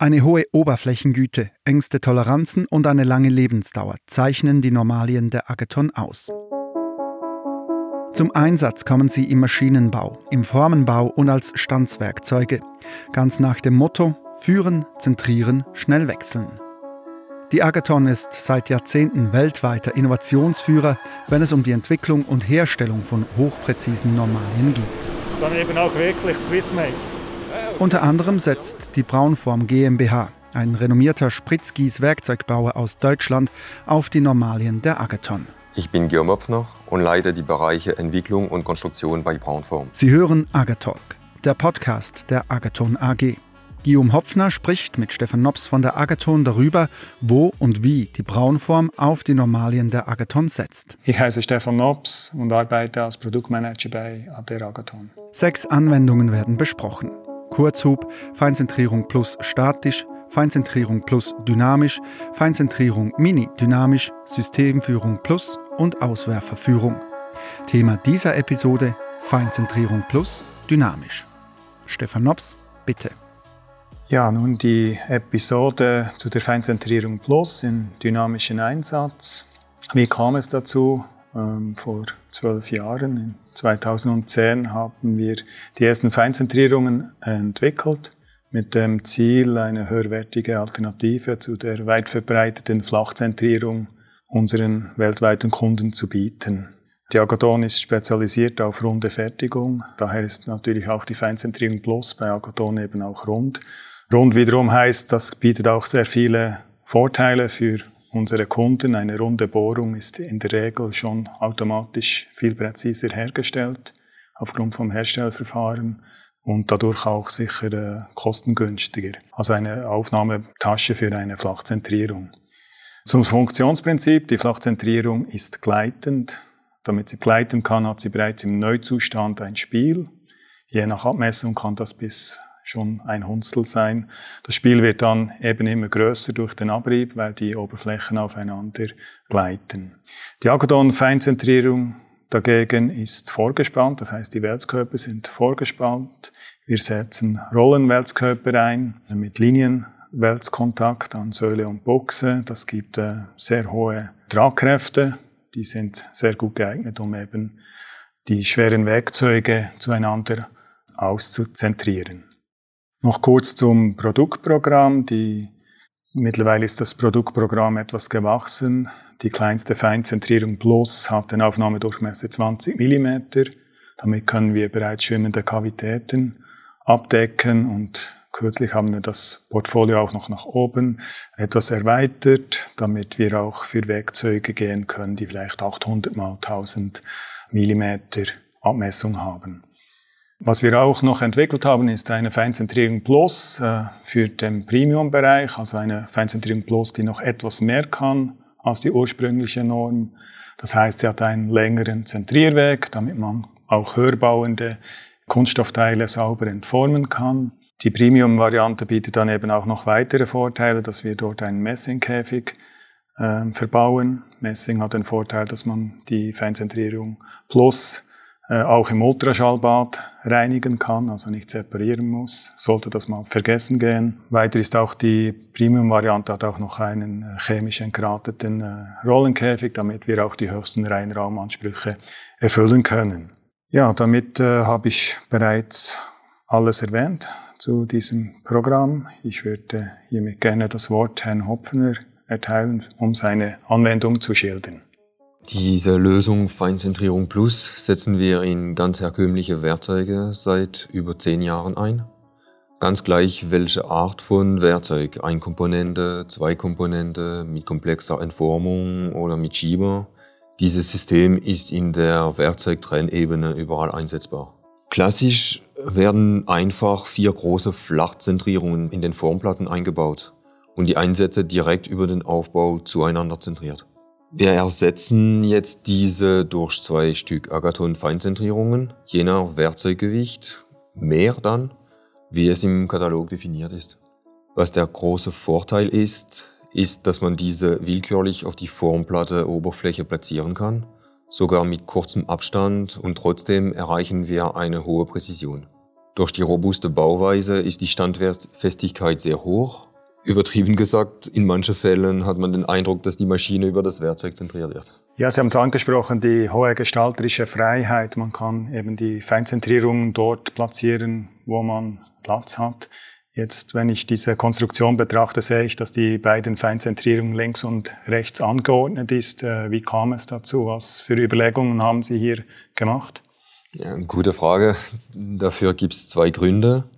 Eine hohe Oberflächengüte, engste Toleranzen und eine lange Lebensdauer zeichnen die Normalien der Agathon aus. Zum Einsatz kommen sie im Maschinenbau, im Formenbau und als Stanzwerkzeuge, ganz nach dem Motto Führen, zentrieren, schnell wechseln. Die Agathon ist seit Jahrzehnten weltweiter Innovationsführer, wenn es um die Entwicklung und Herstellung von hochpräzisen Normalien geht. Dann eben auch wirklich Swissmade. Unter anderem setzt die Braunform GmbH, ein renommierter Spritzgieß-Werkzeugbauer aus Deutschland, auf die Normalien der Agathon. Ich bin Georg Möpfner und leite die Bereiche Entwicklung und Konstruktion bei Braunform. Sie hören Agatalk, der Podcast der Agathon AG. Guillaume Hopfner spricht mit Stefan Nops von der Agathon darüber, wo und wie die Braunform auf die Normalien der Agathon setzt. Ich heiße Stefan Nops und arbeite als Produktmanager bei der Agathon. Sechs Anwendungen werden besprochen. Kurzhub, Feinzentrierung plus statisch, Feinzentrierung plus dynamisch, Feinzentrierung mini dynamisch, Systemführung plus und Auswerferführung. Thema dieser Episode Feinzentrierung plus dynamisch. Stefan Nops, bitte. Ja, nun die Episode zu der Feinzentrierung Plus in dynamischen Einsatz. Wie kam es dazu? Ähm, vor zwölf Jahren, in 2010, haben wir die ersten Feinzentrierungen entwickelt mit dem Ziel, eine höherwertige Alternative zu der weit verbreiteten Flachzentrierung unseren weltweiten Kunden zu bieten. Die Agathon ist spezialisiert auf runde Fertigung, daher ist natürlich auch die Feinzentrierung Plus bei Agathon eben auch rund. Rund wiederum heißt, das bietet auch sehr viele Vorteile für unsere Kunden. Eine runde Bohrung ist in der Regel schon automatisch viel präziser hergestellt aufgrund vom Herstellverfahren und dadurch auch sicher äh, kostengünstiger als eine Aufnahmetasche für eine Flachzentrierung. Zum Funktionsprinzip. Die Flachzentrierung ist gleitend. Damit sie gleiten kann, hat sie bereits im Neuzustand ein Spiel. Je nach Abmessung kann das bis schon ein Hundstel sein. Das Spiel wird dann eben immer größer durch den Abrieb, weil die Oberflächen aufeinander gleiten. Die Agadon-Feinzentrierung dagegen ist vorgespannt, das heißt die Wälzkörper sind vorgespannt. Wir setzen Rollenwälzkörper ein mit Linien Wälzkontakt an Säule und Buchse. Das gibt äh, sehr hohe Tragkräfte. Die sind sehr gut geeignet, um eben die schweren Werkzeuge zueinander auszuzentrieren. Noch kurz zum Produktprogramm. Die, mittlerweile ist das Produktprogramm etwas gewachsen. Die kleinste Feinzentrierung Plus hat den Aufnahmedurchmesser 20 mm. Damit können wir bereits schwimmende Kavitäten abdecken und Kürzlich haben wir das Portfolio auch noch nach oben etwas erweitert, damit wir auch für Werkzeuge gehen können, die vielleicht 800 mal 1000 Millimeter Abmessung haben. Was wir auch noch entwickelt haben, ist eine Feinzentrierung Plus äh, für den Premium-Bereich, also eine Feinzentrierung Plus, die noch etwas mehr kann als die ursprüngliche Norm. Das heißt, sie hat einen längeren Zentrierweg, damit man auch hörbauende Kunststoffteile sauber entformen kann. Die Premium-Variante bietet dann eben auch noch weitere Vorteile, dass wir dort einen Messingkäfig äh, verbauen. Messing hat den Vorteil, dass man die Feinzentrierung plus äh, auch im Ultraschallbad reinigen kann, also nicht separieren muss. Sollte das mal vergessen gehen. Weiter ist auch die Premium-Variante hat auch noch einen äh, chemisch entgrateten äh, Rollenkäfig, damit wir auch die höchsten Reinraumansprüche erfüllen können. Ja, damit äh, habe ich bereits alles erwähnt zu diesem Programm. Ich würde hiermit gerne das Wort Herrn Hopfner erteilen, um seine Anwendung zu schildern. Diese Lösung Feinzentrierung Plus setzen wir in ganz herkömmliche Werkzeuge seit über zehn Jahren ein. Ganz gleich welche Art von Werkzeug, ein Komponente, zwei Komponente, mit komplexer Entformung oder mit Schieber. Dieses System ist in der Werkzeugtrennebene überall einsetzbar. Klassisch werden einfach vier große Flachzentrierungen in den Formplatten eingebaut und die Einsätze direkt über den Aufbau zueinander zentriert. Wir ersetzen jetzt diese durch zwei Stück Agathon-Feinzentrierungen, je nach Werkzeuggewicht, mehr dann, wie es im Katalog definiert ist. Was der große Vorteil ist, ist, dass man diese willkürlich auf die Formplatte Oberfläche platzieren kann sogar mit kurzem Abstand und trotzdem erreichen wir eine hohe Präzision. Durch die robuste Bauweise ist die Standfestigkeit sehr hoch Übertrieben gesagt, in manchen Fällen hat man den Eindruck, dass die Maschine über das Werkzeug zentriert wird. Ja, Sie haben es angesprochen, die hohe gestalterische Freiheit. Man kann eben die Feinzentrierung dort platzieren, wo man Platz hat. Jetzt, wenn ich diese Konstruktion betrachte, sehe ich, dass die beiden Feinzentrierungen links und rechts angeordnet ist. Äh, wie kam es dazu? Was für Überlegungen haben Sie hier gemacht? Ja, gute Frage. Dafür gibt es zwei Gründe.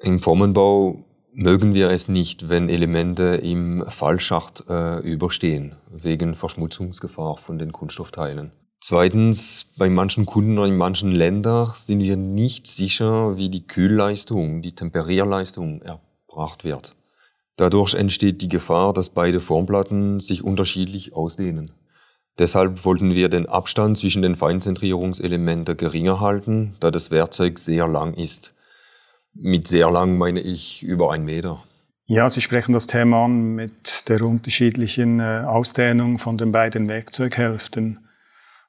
Im Formenbau mögen wir es nicht, wenn Elemente im Fallschacht äh, überstehen, wegen Verschmutzungsgefahr von den Kunststoffteilen. Zweitens, bei manchen Kunden oder in manchen Ländern sind wir nicht sicher, wie die Kühlleistung, die Temperierleistung erbracht wird. Dadurch entsteht die Gefahr, dass beide Formplatten sich unterschiedlich ausdehnen. Deshalb wollten wir den Abstand zwischen den Feinzentrierungselementen geringer halten, da das Werkzeug sehr lang ist. Mit sehr lang meine ich über einen Meter. Ja, Sie sprechen das Thema an mit der unterschiedlichen äh, Ausdehnung von den beiden Werkzeughälften.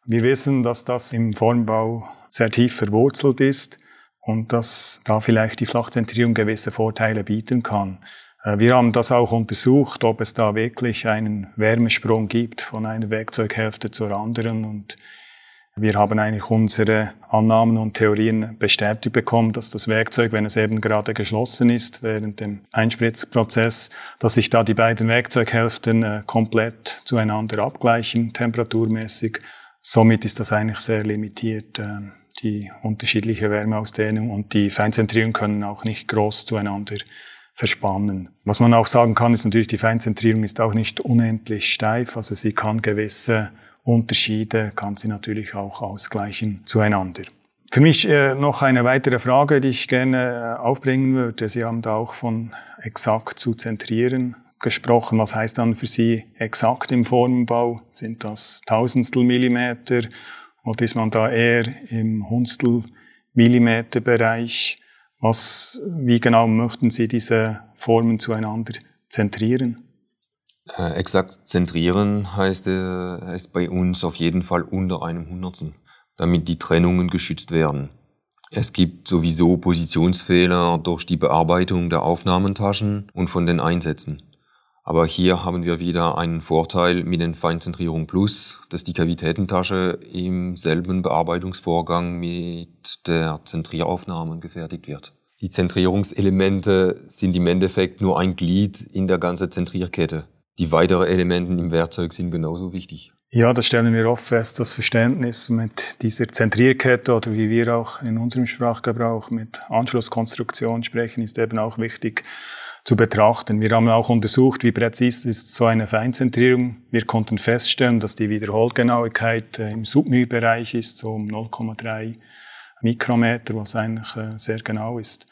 Wir wissen, dass das im Formbau sehr tief verwurzelt ist und dass da vielleicht die Flachzentrierung gewisse Vorteile bieten kann. Äh, wir haben das auch untersucht, ob es da wirklich einen Wärmesprung gibt von einer Werkzeughälfte zur anderen und wir haben eigentlich unsere Annahmen und Theorien bestätigt bekommen, dass das Werkzeug, wenn es eben gerade geschlossen ist während dem Einspritzprozess, dass sich da die beiden Werkzeughälften äh, komplett zueinander abgleichen, temperaturmäßig Somit ist das eigentlich sehr limitiert, äh, die unterschiedliche Wärmeausdehnung und die Feinzentrierung können auch nicht groß zueinander verspannen. Was man auch sagen kann, ist natürlich, die Feinzentrierung ist auch nicht unendlich steif, also sie kann gewisse Unterschiede, kann sie natürlich auch ausgleichen zueinander. Für mich äh, noch eine weitere Frage, die ich gerne äh, aufbringen würde. Sie haben da auch von exakt zu zentrieren gesprochen. Was heißt dann für Sie exakt im Formbau? Sind das Tausendstel Millimeter oder ist man da eher im Hundstel Millimeter Bereich? Was, wie genau möchten Sie diese Formen zueinander zentrieren? Äh, exakt zentrieren heißt, äh, heißt bei uns auf jeden Fall unter einem Hundertstel, damit die Trennungen geschützt werden. Es gibt sowieso Positionsfehler durch die Bearbeitung der Aufnahmentaschen und von den Einsätzen. Aber hier haben wir wieder einen Vorteil mit den Feinzentrierung Plus, dass die Kavitätentasche im selben Bearbeitungsvorgang mit der Zentrieraufnahme gefertigt wird. Die Zentrierungselemente sind im Endeffekt nur ein Glied in der ganzen Zentrierkette. Die weiteren Elemente im Werkzeug sind genauso wichtig. Ja, das stellen wir oft fest. Das Verständnis mit dieser Zentrierkette oder wie wir auch in unserem Sprachgebrauch mit Anschlusskonstruktion sprechen, ist eben auch wichtig zu betrachten. Wir haben auch untersucht, wie präzise ist so eine Feinzentrierung. Wir konnten feststellen, dass die Wiederholgenauigkeit äh, im Submü-Bereich ist, so um 0,3 Mikrometer, was eigentlich äh, sehr genau ist.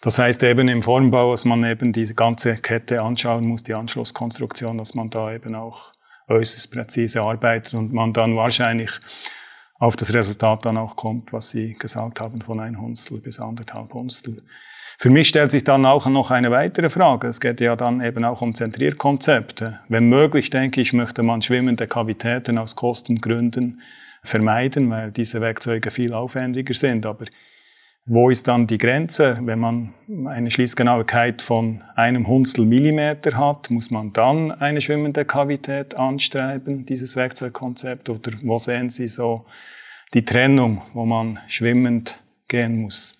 Das heißt eben im Formbau, dass man eben diese ganze Kette anschauen muss, die Anschlusskonstruktion, dass man da eben auch äußerst präzise arbeitet und man dann wahrscheinlich auf das Resultat dann auch kommt, was Sie gesagt haben, von ein Hundstel bis anderthalb Hundstel. Für mich stellt sich dann auch noch eine weitere Frage. Es geht ja dann eben auch um Zentrierkonzepte. Wenn möglich, denke ich, möchte man schwimmende Kavitäten aus Kostengründen vermeiden, weil diese Werkzeuge viel aufwendiger sind. Aber wo ist dann die Grenze? Wenn man eine Schließgenauigkeit von einem Hundstel Millimeter hat, muss man dann eine schwimmende Kavität anstreiben, dieses Werkzeugkonzept? Oder wo sehen Sie so die Trennung, wo man schwimmend gehen muss?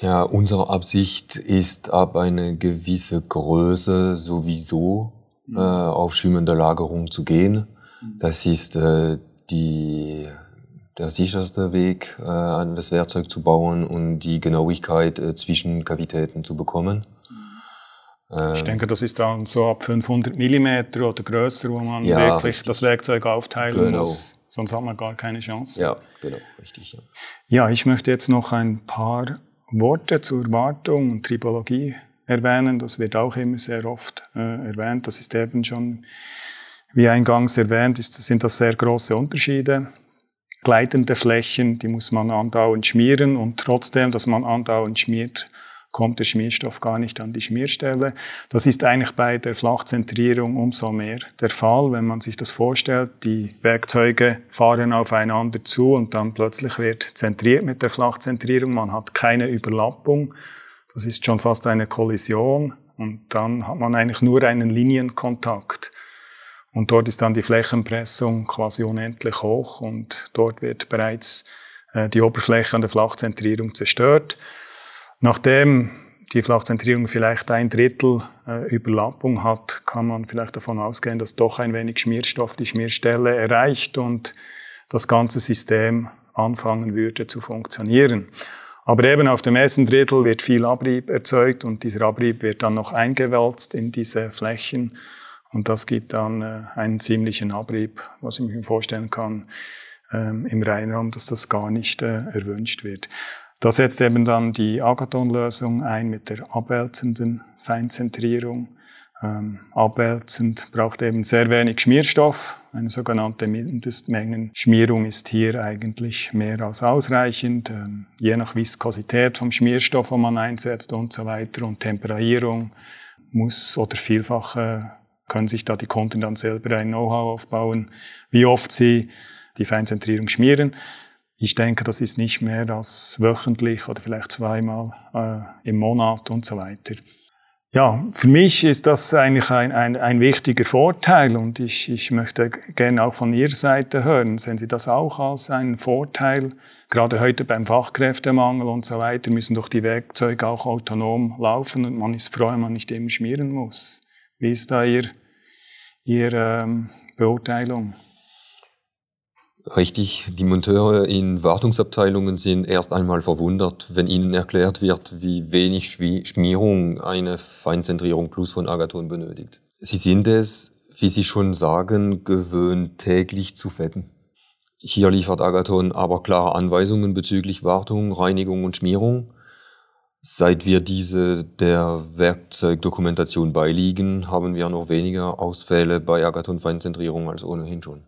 Ja, unsere Absicht ist ab eine gewisse Größe sowieso mhm. äh, auf schwimmende Lagerung zu gehen. Mhm. Das ist äh, die, der sicherste Weg, äh, an das Werkzeug zu bauen und die Genauigkeit äh, zwischen Kavitäten zu bekommen. Ich denke, das ist dann so ab 500 Millimeter oder größer, wo man ja, wirklich richtig. das Werkzeug aufteilen genau. muss. Sonst hat man gar keine Chance. Ja, genau, richtig. Ja. ja, ich möchte jetzt noch ein paar Worte zur Wartung und Tribologie erwähnen. Das wird auch immer sehr oft äh, erwähnt. Das ist eben schon, wie eingangs erwähnt, ist, sind das sehr große Unterschiede. Gleitende Flächen, die muss man andauernd schmieren und trotzdem, dass man andauernd schmiert, kommt der Schmierstoff gar nicht an die Schmierstelle. Das ist eigentlich bei der Flachzentrierung umso mehr der Fall, wenn man sich das vorstellt. Die Werkzeuge fahren aufeinander zu und dann plötzlich wird zentriert mit der Flachzentrierung. Man hat keine Überlappung. Das ist schon fast eine Kollision. Und dann hat man eigentlich nur einen Linienkontakt. Und dort ist dann die Flächenpressung quasi unendlich hoch und dort wird bereits äh, die Oberfläche an der Flachzentrierung zerstört. Nachdem die Flachzentrierung vielleicht ein Drittel äh, Überlappung hat, kann man vielleicht davon ausgehen, dass doch ein wenig Schmierstoff die Schmierstelle erreicht und das ganze System anfangen würde zu funktionieren. Aber eben auf dem ersten Drittel wird viel Abrieb erzeugt und dieser Abrieb wird dann noch eingewälzt in diese Flächen und das gibt dann äh, einen ziemlichen Abrieb, was ich mir vorstellen kann ähm, im Reinraum, dass das gar nicht äh, erwünscht wird. Da setzt eben dann die Agathon-Lösung ein mit der abwälzenden Feinzentrierung. Ähm, abwälzend braucht eben sehr wenig Schmierstoff. Eine sogenannte Mindestmengenschmierung ist hier eigentlich mehr als ausreichend, ähm, je nach Viskosität vom Schmierstoff, wo man einsetzt und so weiter und Temperierung muss oder vielfach äh, können sich da die Kunden dann selber ein Know-how aufbauen, wie oft sie die Feinzentrierung schmieren. Ich denke, das ist nicht mehr als wöchentlich oder vielleicht zweimal äh, im Monat und so weiter. Ja, für mich ist das eigentlich ein, ein, ein wichtiger Vorteil und ich, ich möchte gerne auch von Ihrer Seite hören. Sehen Sie das auch als einen Vorteil? Gerade heute beim Fachkräftemangel und so weiter müssen doch die Werkzeuge auch autonom laufen und man ist froh, wenn man nicht eben schmieren muss. Wie ist da Ihr, Ihre ähm, Beurteilung? Richtig, die Monteure in Wartungsabteilungen sind erst einmal verwundert, wenn ihnen erklärt wird, wie wenig Schmierung eine Feinzentrierung Plus von Agathon benötigt. Sie sind es, wie Sie schon sagen, gewöhnt, täglich zu fetten. Hier liefert Agathon aber klare Anweisungen bezüglich Wartung, Reinigung und Schmierung. Seit wir diese der Werkzeugdokumentation beiliegen, haben wir noch weniger Ausfälle bei Agathon-Feinzentrierung als ohnehin schon.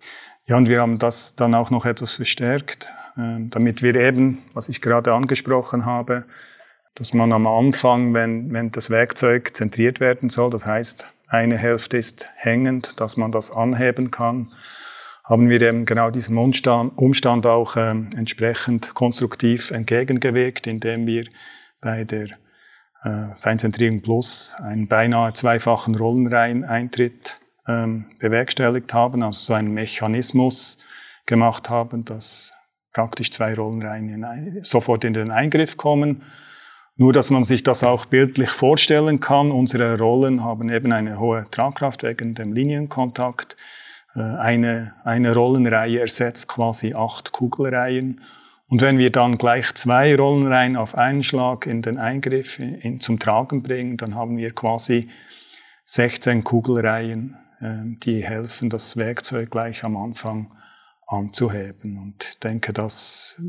Ja, und wir haben das dann auch noch etwas verstärkt, ähm, damit wir eben, was ich gerade angesprochen habe, dass man am Anfang, wenn, wenn das Werkzeug zentriert werden soll, das heißt, eine Hälfte ist hängend, dass man das anheben kann, haben wir eben genau diesem Umstand, Umstand auch äh, entsprechend konstruktiv entgegengewirkt, indem wir bei der äh, Feinzentrierung Plus einen beinahe zweifachen Rollenreiheneintritt ähm, bewerkstelligt haben, also so einen Mechanismus gemacht haben, dass praktisch zwei Rollenreihen in ein, sofort in den Eingriff kommen. Nur, dass man sich das auch bildlich vorstellen kann. Unsere Rollen haben eben eine hohe Tragkraft wegen dem Linienkontakt. Äh, eine, eine Rollenreihe ersetzt quasi acht Kugelreihen. Und wenn wir dann gleich zwei Rollenreihen auf einen Schlag in den Eingriff in, in, zum Tragen bringen, dann haben wir quasi 16 Kugelreihen ähm, die helfen, das Werkzeug gleich am Anfang anzuheben. Und ich denke, das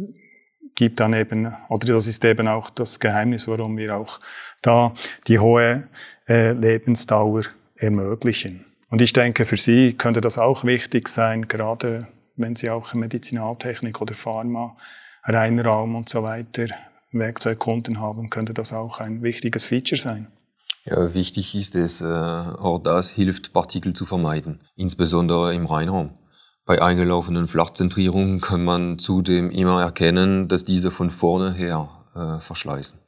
gibt dann eben, oder das ist eben auch das Geheimnis, warum wir auch da die hohe äh, Lebensdauer ermöglichen. Und ich denke, für Sie könnte das auch wichtig sein, gerade wenn Sie auch Medizinaltechnik oder Pharma, Reinraum und so weiter Werkzeugkunden haben, könnte das auch ein wichtiges Feature sein. Ja, wichtig ist es, äh, auch das hilft, Partikel zu vermeiden, insbesondere im Reinraum. Bei eingelaufenen Flachzentrierungen kann man zudem immer erkennen, dass diese von vorne her äh, verschleißen.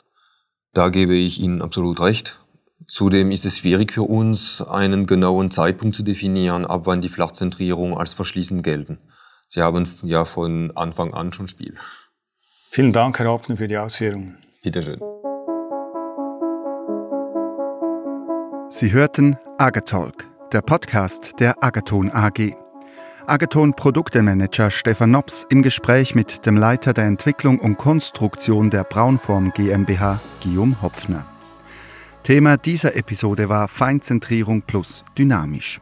Da gebe ich Ihnen absolut recht. Zudem ist es schwierig für uns, einen genauen Zeitpunkt zu definieren, ab wann die Flachzentrierungen als verschließend gelten. Sie haben ja von Anfang an schon Spiel. Vielen Dank, Herr Hopfner, für die Ausführungen. Bitteschön. Sie hörten Agatalk, der Podcast der Agaton AG. Agaton Produktemanager Stefan Nops im Gespräch mit dem Leiter der Entwicklung und Konstruktion der Braunform GmbH, Guillaume Hopfner. Thema dieser Episode war Feinzentrierung plus dynamisch.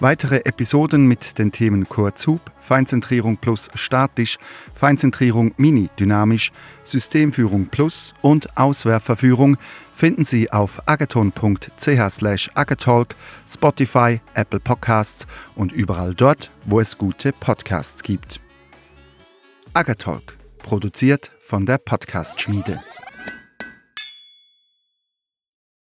Weitere Episoden mit den Themen Kurzhub, Feinzentrierung plus statisch, Feinzentrierung mini dynamisch, Systemführung plus und Auswerferführung finden Sie auf agathon.ch agatalk, Spotify, Apple Podcasts und überall dort, wo es gute Podcasts gibt. Agatalk, produziert von der Podcast Schmiede.